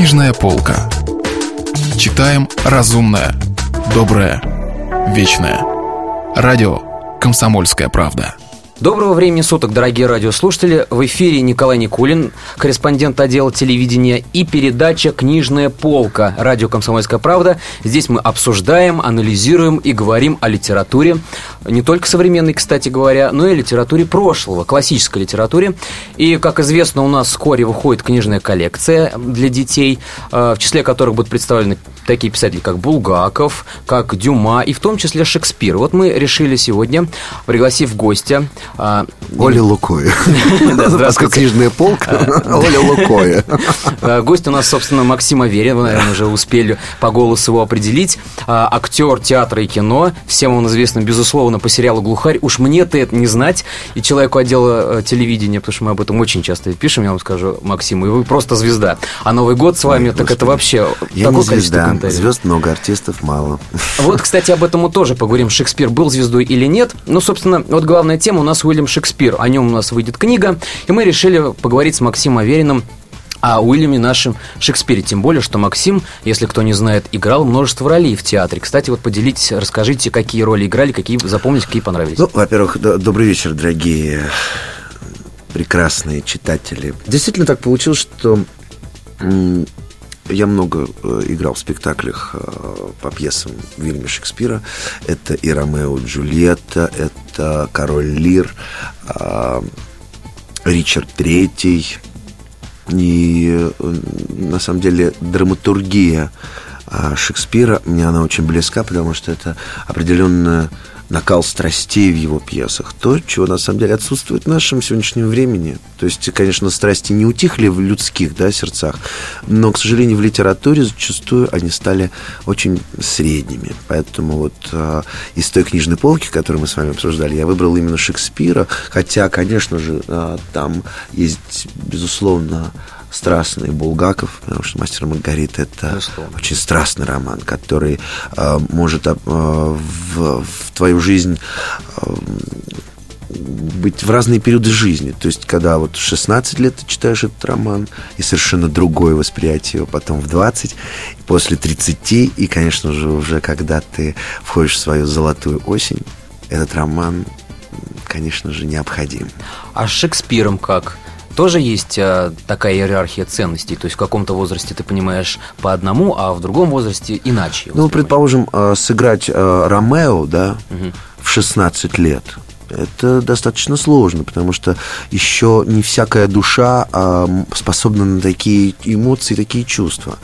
Книжная полка. Читаем разумное, доброе, вечное. Радио «Комсомольская правда». Доброго времени суток, дорогие радиослушатели. В эфире Николай Никулин, корреспондент отдела телевидения и передача «Книжная полка» радио «Комсомольская правда». Здесь мы обсуждаем, анализируем и говорим о литературе. Не только современной, кстати говоря, но и литературе прошлого, классической литературе. И, как известно, у нас вскоре выходит книжная коллекция для детей, э, в числе которых будут представлены такие писатели, как Булгаков, как Дюма и в том числе Шекспир. Вот мы решили сегодня, пригласив гостя, а, Оля Лукоя. Здравствуйте. Книжная полка. Оля Лукоя. А, гость у нас, собственно, Максим Аверин. Вы, наверное, уже успели по голосу его определить. А, актер театра и кино. Всем он известен, безусловно, по сериалу «Глухарь». Уж мне-то это не знать. И человеку отдела э, телевидения, потому что мы об этом очень часто пишем, я вам скажу, Максим. И вы просто звезда. А Новый год с вами, так это вообще Я не звезда. Звезд много, артистов мало. Вот, кстати, об этом мы тоже поговорим. Шекспир был звездой или нет. Ну, собственно, вот главная тема у нас Уильям Шекспир. О нем у нас выйдет книга. И мы решили поговорить с Максимом Авериным о Уильяме нашем Шекспире. Тем более, что Максим, если кто не знает, играл множество ролей в театре. Кстати, вот поделитесь, расскажите, какие роли играли, какие запомнились, какие понравились. Ну, во-первых, добрый вечер, дорогие прекрасные читатели. Действительно так получилось, что я много э, играл в спектаклях э, по пьесам Вильяма Шекспира. Это и Ромео и Джульетта, это Король Лир, э, Ричард Третий. И на самом деле драматургия Шекспира мне она очень близка, потому что это определенная накал страстей в его пьесах. То, чего на самом деле отсутствует в нашем сегодняшнем времени. То есть, конечно, страсти не утихли в людских да, сердцах, но, к сожалению, в литературе зачастую они стали очень средними. Поэтому вот э, из той книжной полки, которую мы с вами обсуждали, я выбрал именно Шекспира, хотя, конечно же, э, там есть, безусловно, страстный Булгаков, потому что «Мастер Маргарита» — это Безусловно. очень страстный роман, который э, может э, в, в твою жизнь э, быть в разные периоды жизни. То есть, когда вот в 16 лет ты читаешь этот роман, и совершенно другое восприятие его, потом в 20, после 30, и, конечно же, уже когда ты входишь в свою золотую осень, этот роман, конечно же, необходим. А с Шекспиром как? Тоже есть а, такая иерархия ценностей? То есть в каком-то возрасте ты понимаешь по одному, а в другом возрасте иначе? Ну, предположим, э, сыграть э, Ромео, да, угу. в 16 лет – это достаточно сложно, потому что еще не всякая душа а, способна на такие эмоции, такие чувства.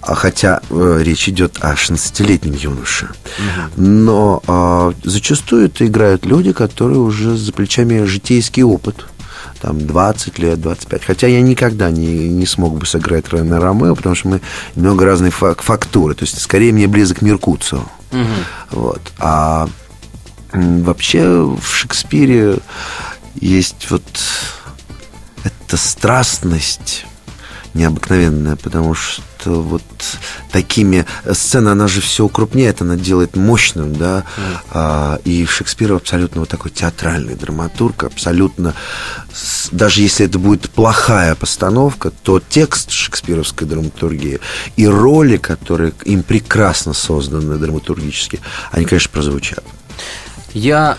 А хотя э, речь идет о 16-летнем юноше. Но а, зачастую это играют люди, которые уже за плечами житейский опыт там 20 лет, 25. Хотя я никогда не, не смог бы сыграть Рене Ромео, потому что мы немного разные фактуры. То есть, скорее, мне близок Меркуцио. Угу. Вот. А вообще в Шекспире есть вот эта страстность необыкновенная, потому что вот такими сцена, она же все укрупняет, она делает мощным, да, mm. и Шекспир абсолютно вот такой театральный драматург, абсолютно, даже если это будет плохая постановка, то текст шекспировской драматургии и роли, которые им прекрасно созданы драматургически, они, конечно, прозвучат. Я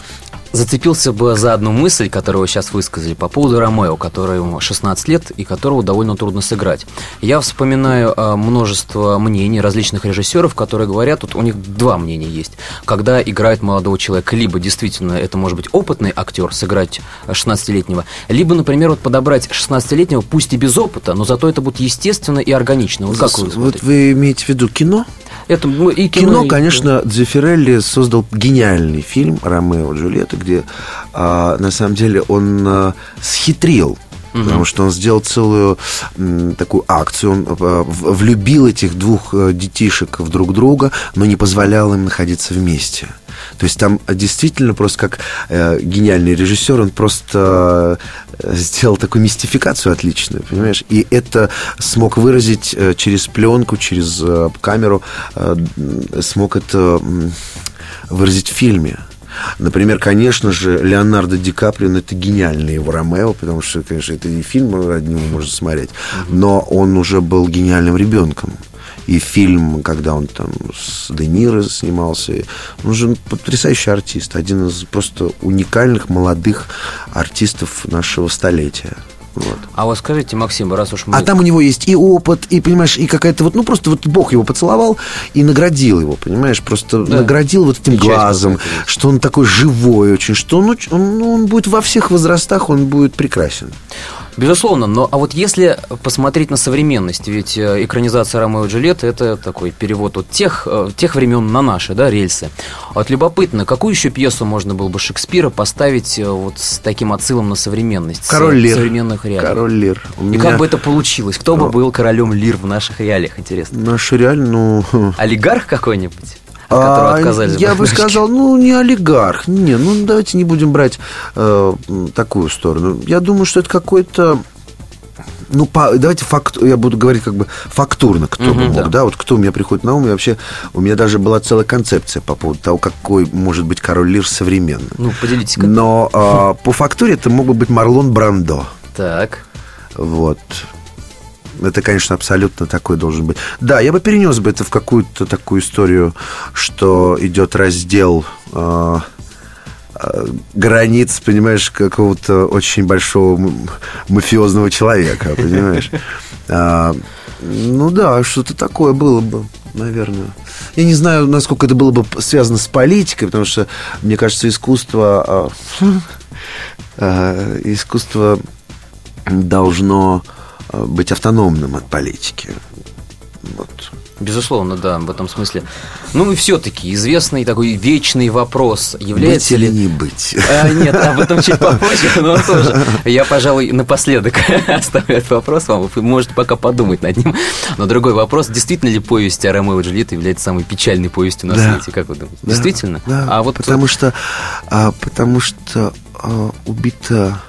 зацепился бы за одну мысль, которую вы сейчас высказали, по поводу Ромео, которому 16 лет и которого довольно трудно сыграть. Я вспоминаю э, множество мнений различных режиссеров, которые говорят, тут у них два мнения есть. Когда играет молодого человека, либо действительно это может быть опытный актер сыграть 16-летнего, либо, например, вот подобрать 16-летнего, пусть и без опыта, но зато это будет естественно и органично. Вот как вы Вот вы имеете в виду кино? Это и кино, кино и... конечно, Дзефирелли создал гениальный фильм «Ромео и Джульетта», где, а, на самом деле, он а, схитрил Угу. Потому что он сделал целую м, такую акцию. Он а, влюбил этих двух э, детишек в друг друга, но не позволял им находиться вместе. То есть там действительно просто как э, гениальный режиссер, он просто э, сделал такую мистификацию отличную, понимаешь? И это смог выразить э, через пленку, через э, камеру, э, смог это э, выразить в фильме. Например, конечно же, Леонардо Ди Каприо, ну, это гениальный его Ромео, потому что, конечно, это и фильм одним можно смотреть, но он уже был гениальным ребенком. И фильм, когда он там с Де Ниро снимался, он же потрясающий артист, один из просто уникальных молодых артистов нашего столетия. Вот. А вот скажите, Максим, раз уж мы... А там у него есть и опыт, и, понимаешь, и какая-то вот, ну, просто вот Бог его поцеловал и наградил его, понимаешь, просто да. наградил вот этим глазом, что он такой живой очень, что он, он, он будет во всех возрастах, он будет прекрасен. Безусловно, но а вот если посмотреть на современность, ведь э, экранизация Ромео и Джульетты это такой перевод от тех, э, тех времен на наши, да, рельсы. Вот любопытно, какую еще пьесу можно было бы Шекспира поставить э, вот с таким отсылом на современность? Король Лир. Современных реалий. Король Лир. У и меня... как бы это получилось? Кто бы был королем Лир в наших реалиях, интересно? Наш реаль, ну... Олигарх какой-нибудь? Которого отказались. Я бы сказал, ну, не олигарх. Не, ну, давайте не будем брать э, такую сторону. Я думаю, что это какой-то ну, по, давайте факт, я буду говорить как бы фактурно, кто угу, мог, да. да, вот кто у меня приходит на ум, и вообще у меня даже была целая концепция по поводу того, какой может быть король Лир современный. Ну, поделитесь. Как Но э, по фактуре это мог бы быть Марлон Брандо. Так. Вот. Это, конечно, абсолютно такой должен быть. Да, я бы перенес бы это в какую-то такую историю, что идет раздел э, э, границ, понимаешь, какого-то очень большого мафиозного человека, понимаешь? А, ну да, что-то такое было бы, наверное. Я не знаю, насколько это было бы связано с политикой, потому что, мне кажется, искусство... А, искусство должно Э, быть автономным от политики. Вот. Безусловно, да, в этом смысле. Ну и все-таки известный такой вечный вопрос. Является быть ли... или не быть? А, нет, об этом чуть попозже, но тоже. Я, пожалуй, напоследок оставлю этот вопрос вам. Вы можете пока подумать над ним. Но другой вопрос. Действительно ли повесть о Ромео и Джульетте является самой печальной повестью на да. свете? Как вы думаете? Да. Действительно? Да, а вот... потому что, а, потому что а, убито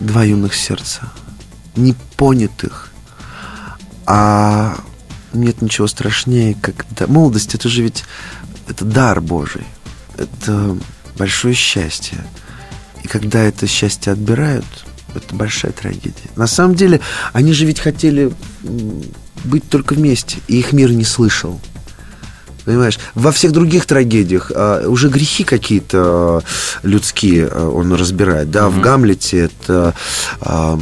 два юных сердца непонятых. А нет ничего страшнее, когда... Молодость, это же ведь... Это дар Божий. Это большое счастье. И когда это счастье отбирают, это большая трагедия. На самом деле, они же ведь хотели быть только вместе, и их мир не слышал. Понимаешь, во всех других трагедиях а, уже грехи какие-то а, людские а, он разбирает. Да, mm-hmm. в Гамлете это а,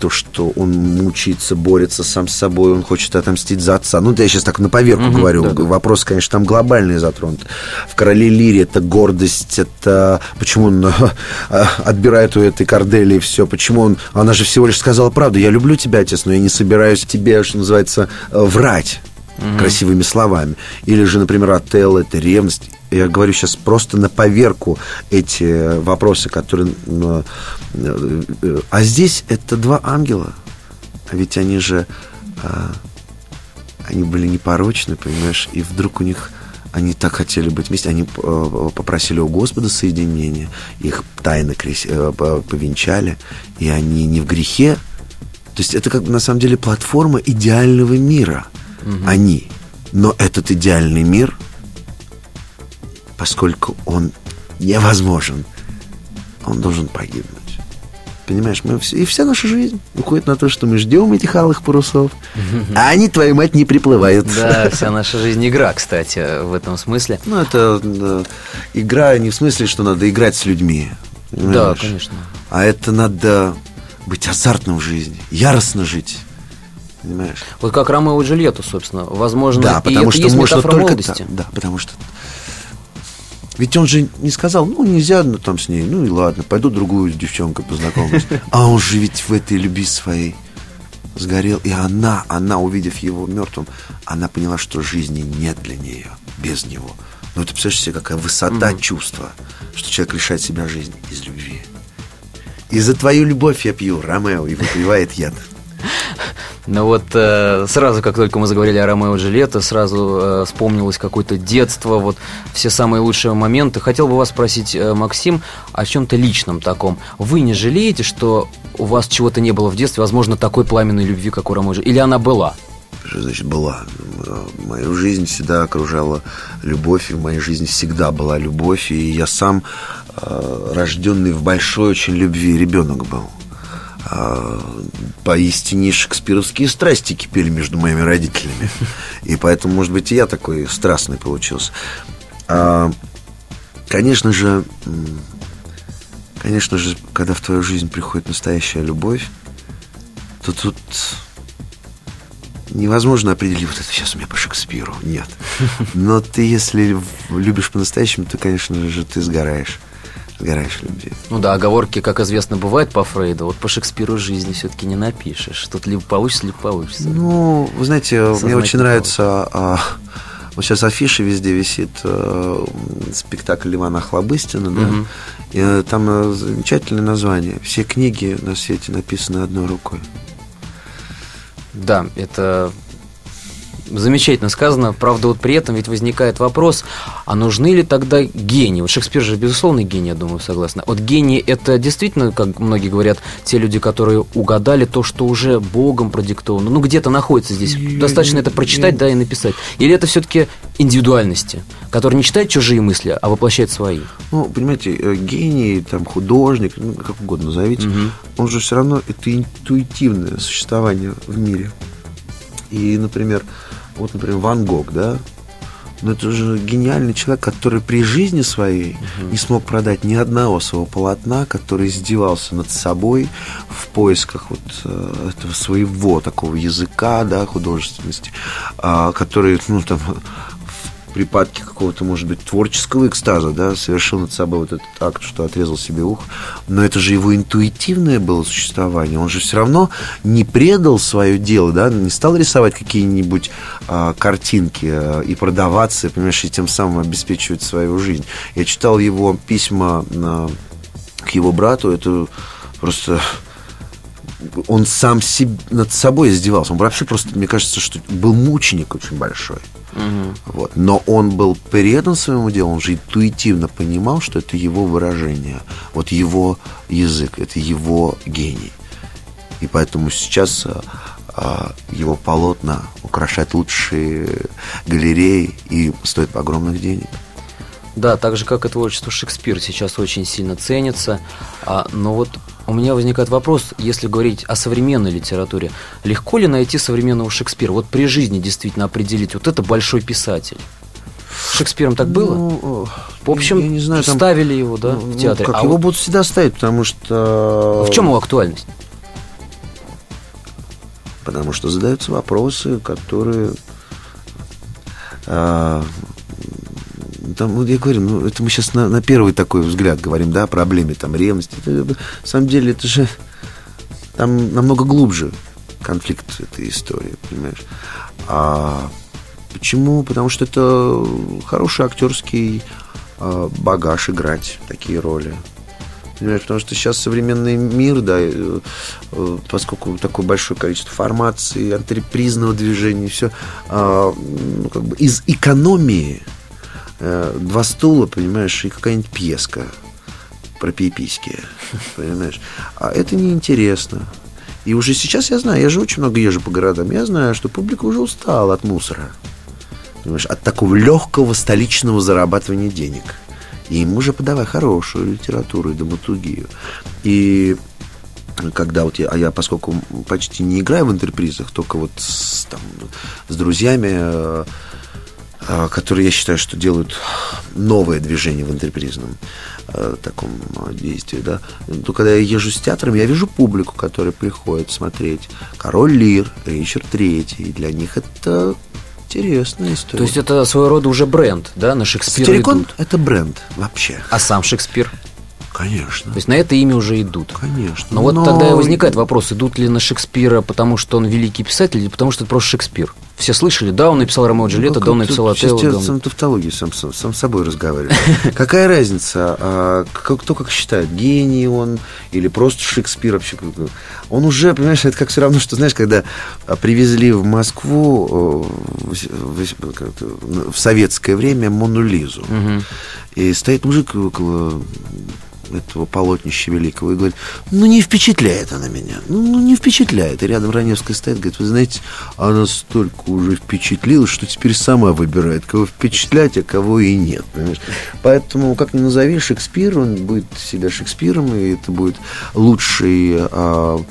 то, что он мучается, борется сам с собой, он хочет отомстить за отца. Ну, я сейчас так на поверку mm-hmm, говорю. Да, да. Вопрос, конечно, там глобальный затронут. В Короле Лире это гордость, это почему он а, отбирает у этой Кордели все, почему он. Она же всего лишь сказала правду. Я люблю тебя, отец, но я не собираюсь тебе, что называется, врать угу. красивыми словами. Или же, например, отел, это ревность. Я говорю сейчас просто на поверку эти вопросы, которые... Э, э, а здесь это два ангела. А ведь они же... А, они были непорочны, понимаешь, и вдруг у них они так хотели быть вместе, они э, попросили у Господа соединения, их тайно повенчали, и они не в грехе. То есть это как бы на самом деле платформа идеального мира – угу. они. Но этот идеальный мир, поскольку он невозможен, он должен погибнуть. Понимаешь, мы все, и вся наша жизнь уходит на то, что мы ждем этих алых парусов, а они, твою мать, не приплывают. Да, вся наша жизнь игра, кстати, в этом смысле. Ну, это да, игра не в смысле, что надо играть с людьми. Понимаешь? Да, конечно. А это надо быть азартным в жизни, яростно жить. Понимаешь? Вот как Ромео и Джульетта, собственно. Возможно, да, потому и что это можно только молодости. Да, да, потому что ведь он же не сказал, ну, нельзя ну, там с ней, ну и ладно, пойду другую девчонку познакомлюсь. А он же ведь в этой любви своей сгорел. И она, она, увидев его мертвым, она поняла, что жизни нет для нее без него. Ну, ты представляешь себе, какая высота mm чувства, что человек лишает себя жизни из любви. И за твою любовь я пью Ромео, и выпивает яд. Но вот э, сразу, как только мы заговорили о Ромео и Джульетте, сразу э, вспомнилось какое-то детство, вот все самые лучшие моменты. Хотел бы вас спросить, э, Максим, о чем-то личном таком. Вы не жалеете, что у вас чего-то не было в детстве, возможно, такой пламенной любви, как у Ромео и Или она была? Что значит была? Мою жизнь всегда окружала любовь, и в моей жизни всегда была любовь, и я сам э, рожденный в большой очень любви ребенок был. А, поистине шекспировские страсти кипели между моими родителями. И поэтому, может быть, и я такой страстный получился. А, конечно же, конечно же, когда в твою жизнь приходит настоящая любовь, то тут невозможно определить, вот это сейчас у меня по Шекспиру. Нет. Но ты, если любишь по-настоящему, то, конечно же, ты сгораешь сгораешь любви. Ну да, оговорки, как известно, бывают по Фрейду. Вот по Шекспиру жизни все-таки не напишешь. Тут либо получится, либо получится. Ну, вы знаете, Сознать мне очень нравится... А, вот сейчас афиша везде висит э, спектакль Ивана Охлобыстина, да, угу. и, э, там э, замечательное название. Все книги на свете написаны одной рукой. Да, это замечательно сказано. Правда, вот при этом ведь возникает вопрос, а нужны ли тогда гении? Вот Шекспир же, безусловно, гений, я думаю, согласна. Вот гении – это действительно, как многие говорят, те люди, которые угадали то, что уже Богом продиктовано. Ну, где-то находится здесь. Достаточно это прочитать, да, и написать. Или это все-таки индивидуальности, которые не читают чужие мысли, а воплощают свои? Ну, понимаете, э, гений, там, художник, ну, как угодно назовите, угу. он же все равно это интуитивное существование в мире. И, например, вот, например, Ван Гог, да, но это же гениальный человек, который при жизни своей угу. не смог продать ни одного своего полотна, который издевался над собой в поисках вот э, этого своего такого языка, да, художественности, э, который, ну, там, припадке какого-то, может быть, творческого экстаза, да, совершил над собой вот этот акт, что отрезал себе ухо. Но это же его интуитивное было существование. Он же все равно не предал свое дело, да, не стал рисовать какие-нибудь а, картинки а, и продаваться, понимаешь, и тем самым обеспечивать свою жизнь. Я читал его письма на, к его брату, это просто он сам себе, над собой издевался. Он вообще просто, мне кажется, что был мученик очень большой. Угу. Вот. Но он был предан своему делу, он же интуитивно понимал, что это его выражение, вот его язык, это его гений. И поэтому сейчас а, а, его полотна украшают лучшие галереи и стоят огромных денег. Да, так же, как и творчество Шекспира сейчас очень сильно ценится. А, но вот у меня возникает вопрос, если говорить о современной литературе, легко ли найти современного Шекспира? Вот при жизни действительно определить, вот это большой писатель. Шекспиром так было? Ну, в общем, я не знаю, там, ставили его, да, ну, в театре. Как а его вот... будут всегда ставить, потому что... В чем его актуальность? Потому что задаются вопросы, которые а, там, вот я говорю, ну, это мы сейчас на, на первый такой взгляд говорим, да, о проблеме там ревности. Это, на самом деле, это же там намного глубже конфликт этой истории, понимаешь? А почему? Потому что это хороший актерский а, багаж играть такие роли. Понимаешь, потому что сейчас современный мир, да, э, э, поскольку такое большое количество формации, антрепризного движения, все, а, ну, как бы из экономии Э, два стула, понимаешь, и какая-нибудь пьеска про пиписьки, понимаешь. А это неинтересно. И уже сейчас я знаю, я же очень много езжу по городам, я знаю, что публика уже устала от мусора. Понимаешь, от такого легкого столичного зарабатывания денег. И им уже подавай хорошую литературу и драматургию. И когда вот я, а я, поскольку почти не играю в интерпризах, только вот с, там, с друзьями э, которые я считаю, что делают новое движение в интерпризном э, таком а, действии, да, то когда я езжу с театром, я вижу публику, которая приходит смотреть Король Лир, Ричард Третий, и для них это интересная история. То есть это своего рода уже бренд, да, на Шекспира Сатирикон идут. это бренд вообще. А сам Шекспир? Конечно. То есть на это имя уже идут. Конечно. Но, Но вот тогда и возникает вопрос, идут ли на Шекспира, потому что он великий писатель, или потому что это просто Шекспир? Все слышали, да, он написал Ромео и Джульетта, ну, да, он написал Отелло. Сейчас да, сам тавтологии сам, сам, сам собой разговариваю. Какая разница, а, кто как считает, гений он или просто Шекспир вообще? Он уже, понимаешь, это как все равно, что, знаешь, когда а, привезли в Москву в советское время Мону Лизу, и стоит мужик около этого полотнища великого и говорит, ну не впечатляет она меня, ну, ну не впечатляет. И рядом Раневская стоит, говорит, вы знаете, она столько уже впечатлила, что теперь сама выбирает, кого впечатлять, а кого и нет. Понимаешь? Поэтому, как ни назови Шекспир, он будет себя Шекспиром, и это будет лучший а,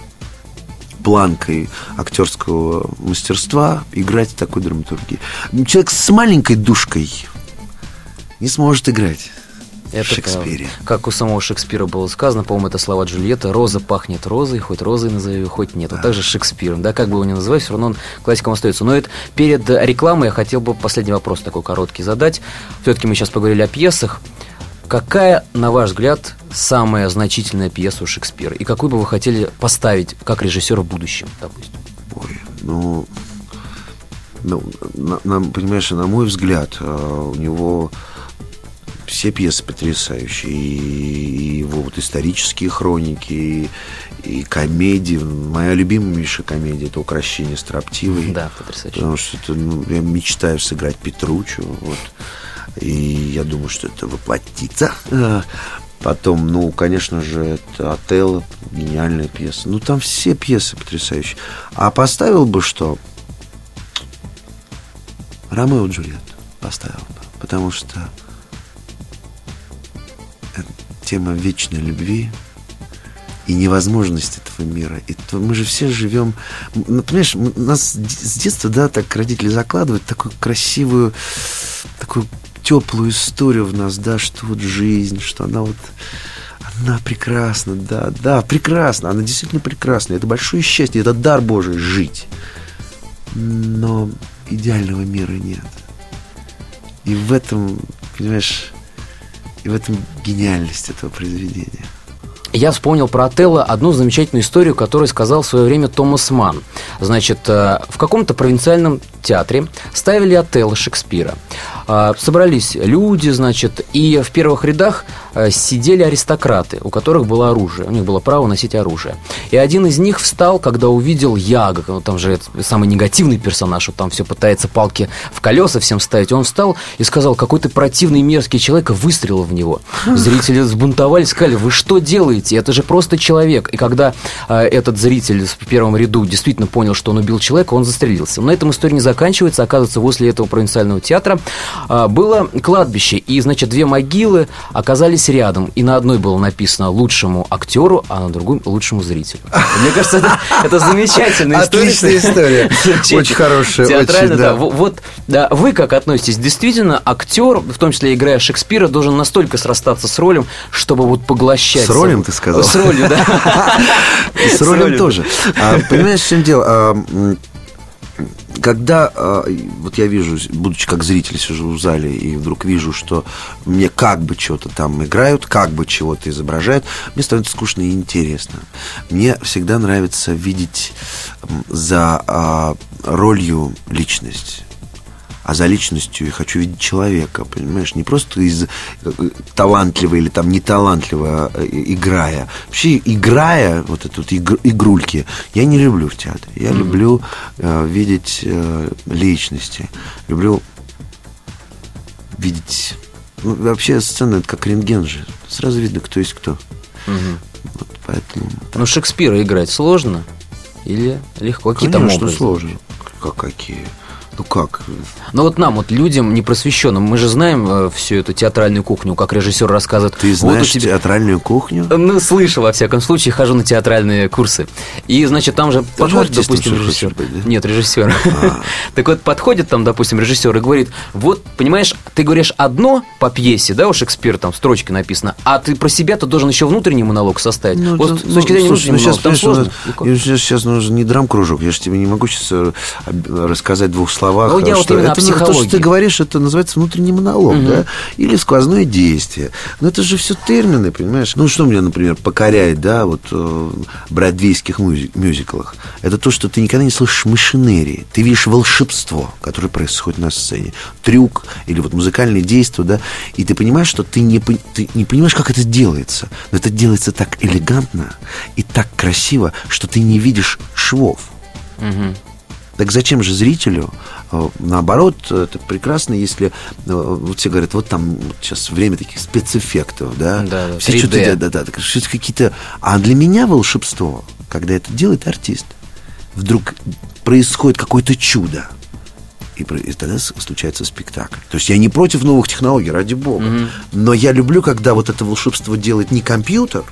планкой актерского мастерства играть такой драматургии. Человек с маленькой душкой не сможет играть. Это Шекспире. Как у самого Шекспира было сказано, по-моему, это слова Джульетта, «Роза пахнет розой, хоть розой назови, хоть нет». Да. Вот так же Шекспиром, да, как бы его ни называть, все равно он классиком остается. Но это перед рекламой я хотел бы последний вопрос такой короткий задать. Все-таки мы сейчас поговорили о пьесах. Какая, на ваш взгляд, самая значительная пьеса у Шекспира? И какую бы вы хотели поставить как режиссер в будущем, допустим? Ой, ну, ну на, на, понимаешь, на мой взгляд, э, у него все пьесы потрясающие. И его вот исторические хроники, и, и комедии. Моя любимейшая комедия это «Укращение строптивой». Да, потрясающе. Потому что это, ну, я мечтаю сыграть Петручу. Вот. И я думаю, что это воплотится. Потом, ну, конечно же, это «Отелло», гениальная пьеса. Ну, там все пьесы потрясающие. А поставил бы что? Ромео и Джульетта поставил бы. Потому что тема вечной любви и невозможность этого мира. И то мы же все живем... Ну, понимаешь, нас с детства, да, так родители закладывают такую красивую, такую теплую историю в нас, да, что вот жизнь, что она вот... Она прекрасна, да, да, прекрасна. Она действительно прекрасна. Это большое счастье, это дар Божий жить. Но идеального мира нет. И в этом, понимаешь, и в этом гениальность этого произведения. Я вспомнил про Отелло одну замечательную историю, которую сказал в свое время Томас Ман. Значит, э, в каком-то провинциальном театре ставили Отелло Шекспира. А, собрались люди, значит, и в первых рядах э, сидели аристократы, у которых было оружие, у них было право носить оружие. И один из них встал, когда увидел Яга, ну, там же самый негативный персонаж, вот там все пытается палки в колеса всем ставить, он встал и сказал, какой ты противный мерзкий человек, выстрелил в него. Зрители взбунтовались, сказали, вы что делаете? Это же просто человек. И когда э, этот зритель в первом ряду действительно понял, что он убил человека, он застрелился. Но на этом история не заканчивается. Оказывается, возле этого провинциального театра а, было кладбище, и, значит, две могилы оказались рядом. И на одной было написано лучшему актеру, а на другой лучшему зрителю. Мне кажется, это, это замечательная история. Отличная история. Очень хорошая. Театрально, да. Вот да, вы как относитесь? Действительно, актер, в том числе играя Шекспира, должен настолько срастаться с ролем, чтобы вот поглощать. С ролем, ты сказал? С ролью, да. С ролем тоже. А, понимаешь, в чем дело? А, когда э, вот я вижу, будучи как зритель, сижу в зале и вдруг вижу, что мне как бы что-то там играют, как бы чего-то изображают, мне становится скучно и интересно. Мне всегда нравится видеть за э, ролью личность а за личностью я хочу видеть человека, понимаешь, не просто из э, талантливого или там неталантливо э, играя. Вообще, играя вот эту вот игр, игрульки, я не люблю в театре. Я mm-hmm. люблю э, видеть э, личности, люблю видеть... Ну, вообще сцена это как рентген же. Сразу видно, кто есть кто. Mm-hmm. Вот, поэтому... Ну, Шекспира играть сложно или легко? Какие там образы? сложно. Как какие? Ну как? Ну вот нам, вот людям непросвещенным, мы же знаем э, всю эту театральную кухню, как режиссер рассказывает. Ты знаешь вот тебя... театральную кухню? Ну, слышал, во всяком случае, хожу на театральные курсы. И, значит, там же Ты подходит, допустим, режиссер. Быть, да? Нет, режиссер. А. так вот, подходит там, допустим, режиссер и говорит, вот, понимаешь, ты говоришь одно по пьесе, да, у Шекспира там строчки написано, а ты про себя-то должен еще внутренний монолог составить. Ну, вот это, с точки зрения ну, слушай, ну, сейчас, там сложно. Сейчас, сейчас нужен не драм-кружок, я же тебе не могу сейчас э, рассказать двух слов словах. Я что вот это, то, что ты говоришь, это называется внутренний монолог, угу. да? Или сквозное действие. Но это же все термины, понимаешь? Ну, что меня, например, покоряет, да, вот э, в бродвейских мюзиклах? Это то, что ты никогда не слышишь машинерии. Ты видишь волшебство, которое происходит на сцене. Трюк или вот музыкальные действия, да? И ты понимаешь, что ты не, ты не понимаешь, как это делается. Но это делается так элегантно и так красиво, что ты не видишь швов. Угу. Так зачем же зрителю? Э, наоборот, это прекрасно, если вот все говорят, вот там вот сейчас время таких спецэффектов, да, да все что-то, да, да, да, что-то какие-то. А для меня волшебство, когда это делает артист, вдруг происходит какое-то чудо. И, и тогда случается спектакль. То есть я не против новых технологий, ради бога. Mm-hmm. Но я люблю, когда вот это волшебство делает не компьютер,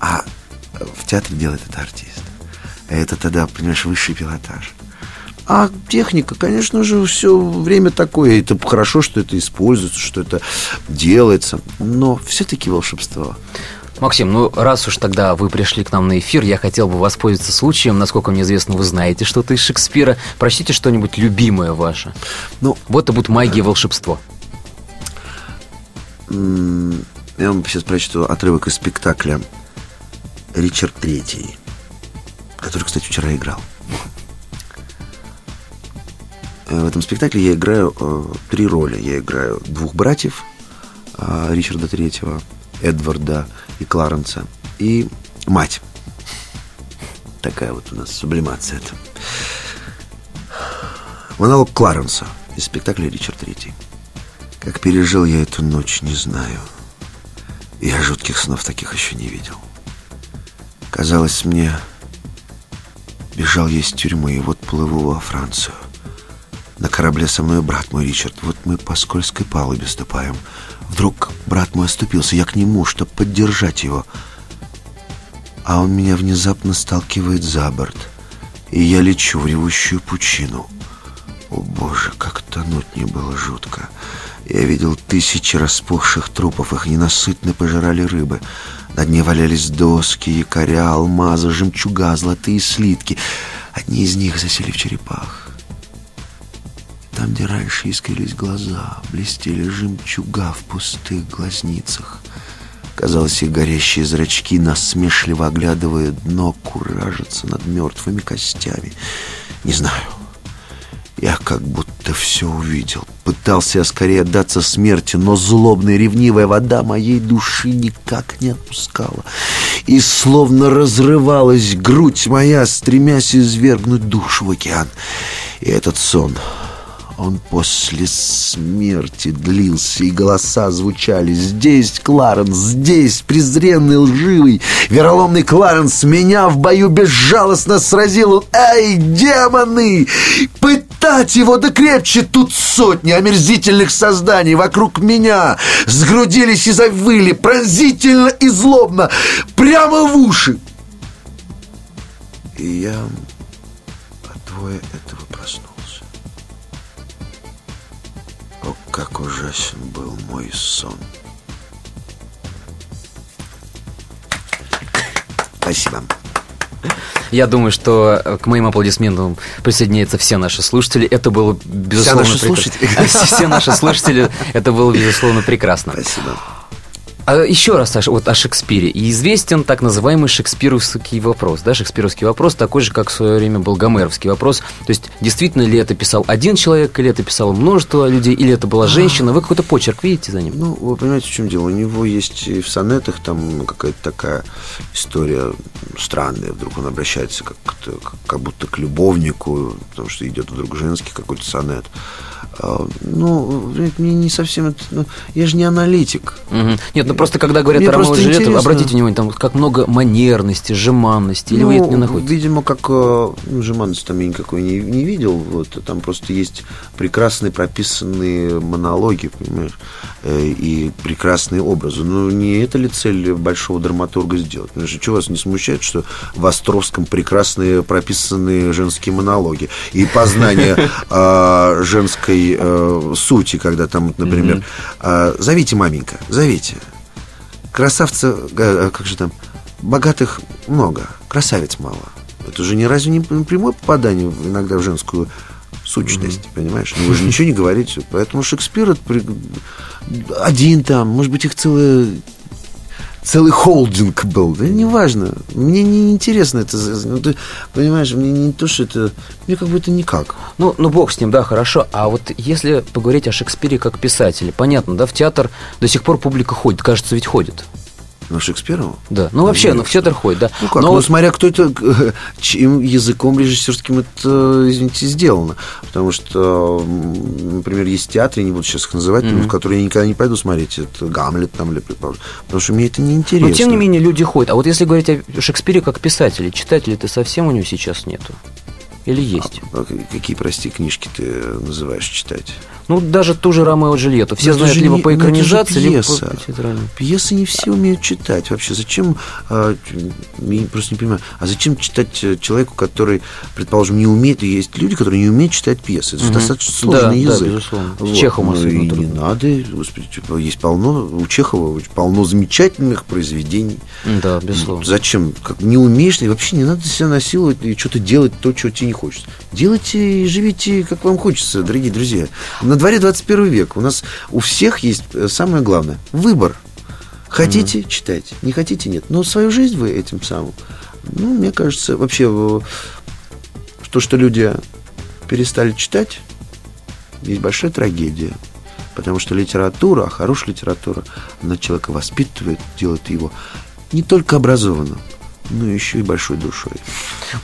а в театре делает это артист. Это тогда, понимаешь, высший пилотаж. А техника, конечно же, все время такое. Это хорошо, что это используется, что это делается. Но все-таки волшебство. Максим, ну раз уж тогда вы пришли к нам на эфир, я хотел бы воспользоваться случаем. Насколько мне известно, вы знаете что-то из Шекспира. Прочтите что-нибудь любимое ваше. Ну, вот это будет магия и волшебство. Я вам сейчас прочту отрывок из спектакля Ричард Третий, который, кстати, вчера играл. Э, в этом спектакле я играю э, три роли. Я играю двух братьев э, Ричарда Третьего, Эдварда и Кларенса, и мать. Такая вот у нас сублимация это. Монолог Кларенса из спектакля «Ричард Третий». Как пережил я эту ночь, не знаю. Я жутких снов таких еще не видел. Казалось мне, бежал я из тюрьмы, и вот плыву во Францию. На корабле со мной брат мой Ричард. Вот мы по скользкой палубе ступаем. Вдруг брат мой оступился, я к нему, чтобы поддержать его. А он меня внезапно сталкивает за борт. И я лечу в ревущую пучину. О боже, как тонуть мне было жутко. Я видел тысячи распухших трупов, их ненасытно пожирали рыбы. На дне валялись доски, якоря, алмазы, жемчуга, золотые слитки. Одни из них засели в черепах. Там, где раньше искрились глаза, блестели жемчуга в пустых глазницах. Казалось, их горящие зрачки, насмешливо оглядывая дно, куражатся над мертвыми костями. Не знаю. Я как будто все увидел. Пытался я скорее отдаться смерти, но злобная ревнивая вода моей души никак не отпускала. И словно разрывалась грудь моя, стремясь извергнуть душу в океан. И этот сон он после смерти длился, и голоса звучали. Здесь Кларенс, здесь презренный, лживый, вероломный Кларенс меня в бою безжалостно сразил. Эй, демоны! Пытать его да крепче! Тут сотни омерзительных созданий вокруг меня сгрудились и завыли пронзительно и злобно, прямо в уши. И я от двое как ужасен был мой сон. Спасибо. Я думаю, что к моим аплодисментам присоединяются все наши слушатели. Это было безусловно все наши прек... слушатели. Все наши слушатели. Это было безусловно прекрасно. Спасибо. А еще раз Саша, вот о Шекспире. И известен так называемый шекспировский вопрос. Да, шекспировский вопрос такой же, как в свое время был гомеровский вопрос. То есть, действительно ли это писал один человек, или это писало множество людей, или это была женщина? Вы какой-то почерк видите за ним? Ну, вы понимаете, в чем дело? У него есть и в сонетах там какая-то такая история странная. Вдруг он обращается как, как будто к любовнику, потому что идет вдруг женский какой-то сонет. А, ну, мне не совсем это... Ну, я же не аналитик. Угу. Нет, ну просто когда говорят мне о Ромео и Джульетте, обратите внимание, там как много манерности, жеманности, или ну, вы это не находите? Видимо, как э, ну, жеманности там я никакой не, не видел. Вот, там просто есть прекрасные прописанные монологи, понимаешь, э, и прекрасные образы. Но не это ли цель большого драматурга сделать? Потому что, что вас не смущает, что в Островском прекрасные прописанные женские монологи и познание а, женской э, сути, когда там, например, mm-hmm. э, зовите маменька, зовите. Красавца, э, как же там, богатых много, красавиц мало. Это же не разве не прямое попадание иногда в женскую сущность, mm-hmm. понимаешь? Ну, вы же ничего не говорите. Поэтому Шекспир один там, может быть, их целая целый холдинг был. Да неважно. Мне не интересно это. Ну, ты понимаешь, мне не то, что это. Мне как бы это никак. Ну, ну, бог с ним, да, хорошо. А вот если поговорить о Шекспире как писателе, понятно, да, в театр до сих пор публика ходит, кажется, ведь ходит. На Шекспира? Да. Ну, вообще, ну, в театр ходит, да. Ну, как? Но Ну, смотря кто это, чьим языком режиссерским это, извините, сделано. Потому что, например, есть театры, не буду сейчас их называть, но в которые я никогда не пойду смотреть. Это Гамлет там, или, предположим. Потому что мне это неинтересно. Но тем не менее люди ходят. А вот если говорить о Шекспире как писателе, читателей-то совсем у него сейчас нету. Или есть? А Какие, прости, книжки ты называешь читать? Ну, даже ту же Ромео и Джульетту. Все это знают либо не- по ну, же экранизации, либо по, по. Пьесы не все умеют читать вообще. Зачем, а, я просто не понимаю, а зачем читать э, человеку, который, предположим, не умеет, есть люди, которые не умеют читать пьесы. Это Мгм. достаточно сложный Да, да, язык. безусловно. С Чеховым ну, и не надо, господи, типа, есть полно, у Чехова полно замечательных произведений. Да, безусловно. Зачем? Как не умеешь, и вообще не надо себя насиловать и что-то делать то, чего тебе не хочется. Делайте и живите, как вам хочется, дорогие друзья. На дворе 21 век. У нас у всех есть э, самое главное – выбор. Хотите – читайте, не хотите – нет. Но свою жизнь вы этим самым, ну, мне кажется, вообще э, то, что люди перестали читать, есть большая трагедия. Потому что литература, а хорошая литература, она человека воспитывает, делает его не только образованным, но еще и большой душой.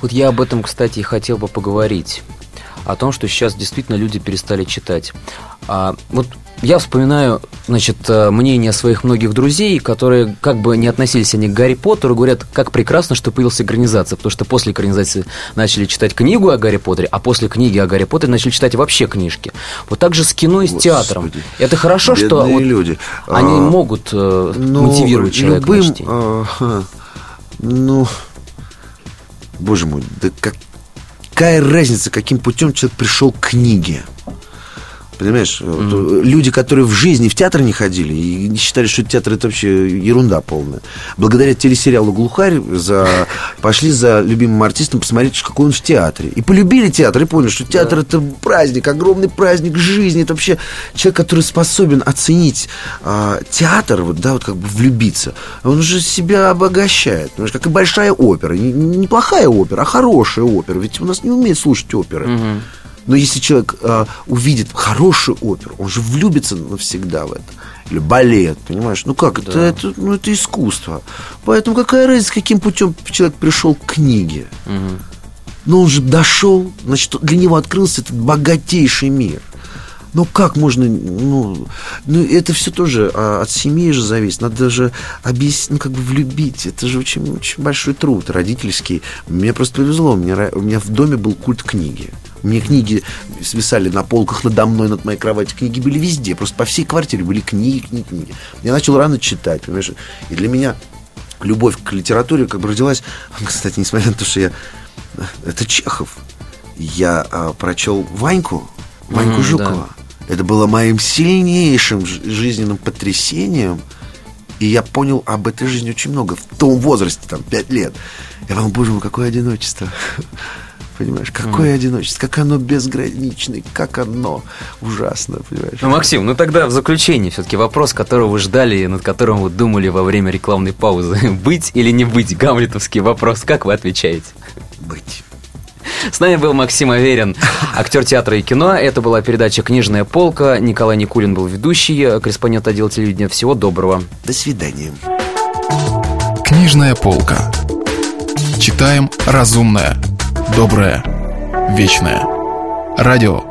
Вот я об этом, кстати, и хотел бы поговорить. О том, что сейчас действительно люди перестали читать. А, вот я вспоминаю, значит, э, мнение своих многих друзей, которые как бы не относились они к Гарри Поттеру, говорят, как прекрасно, что появилась экранизация, потому что после экранизации начали читать книгу о Гарри Поттере, а после книги о Гарри Поттере начали читать вообще книжки. Вот так же с кино и с Господи. театром. Это хорошо, что Бедные вот люди. они А, могут э, Ну, мотивировать человека на любым, чтение. а, ну, боже мой, да какая разница, каким путем человек пришел к книге? Понимаешь, вот, э, люди, которые в жизни в театр не ходили и считали, что театр это вообще ерунда полная, благодаря телесериалу «Глухарь» за, пошли за любимым артистом посмотреть, какой он в театре. И полюбили театр, и поняли, что театр это праздник, огромный праздник жизни. Это вообще человек, который способен оценить а, театр, вот, да, вот как бы влюбиться. Он же себя обогащает. Понимаешь, как и большая опера. Не- не- Неплохая опера, а хорошая опера. Ведь у нас не умеют слушать оперы. Но если человек а, увидит хорошую оперу, он же влюбится навсегда в это. Или балет, понимаешь? Ну как, это, это, ну, это искусство. Поэтому какая разница, каким путем человек пришел к книге? Но он же дошел, значит, для него открылся этот богатейший мир. Ну как можно, ну, ну это все тоже а, от семьи же зависит. Надо же объяснить, ну как бы влюбить. Это же очень, очень большой труд родительский. Мне просто повезло. У меня, у меня в доме был культ книги. Меня книги свисали на полках надо мной, над моей кроватью. Книги были везде. Просто по всей квартире были книги, книги, книги. Я начал рано читать, понимаешь? И для меня любовь к литературе как бы родилась. Кстати, несмотря на то, что я... Это Чехов. Я а, прочел Ваньку, Ваньку Мгм, Жукова. Это было моим сильнейшим жизненным потрясением. И я понял об этой жизни очень много. В том возрасте, там, пять лет. Я подумал, боже мой, какое одиночество. Понимаешь, какое одиночество, как оно безграничное, как оно ужасно, понимаешь. Ну, Максим, ну тогда в заключение все-таки вопрос, которого вы ждали и над которым вы думали во время рекламной паузы. Быть или не быть? Гамлетовский вопрос. Как вы отвечаете? Быть. С нами был Максим Аверин, актер театра и кино. Это была передача «Книжная полка». Николай Никулин был ведущий, корреспондент отдела телевидения. Всего доброго. До свидания. Книжная полка. Читаем разумное, доброе, вечное. Радио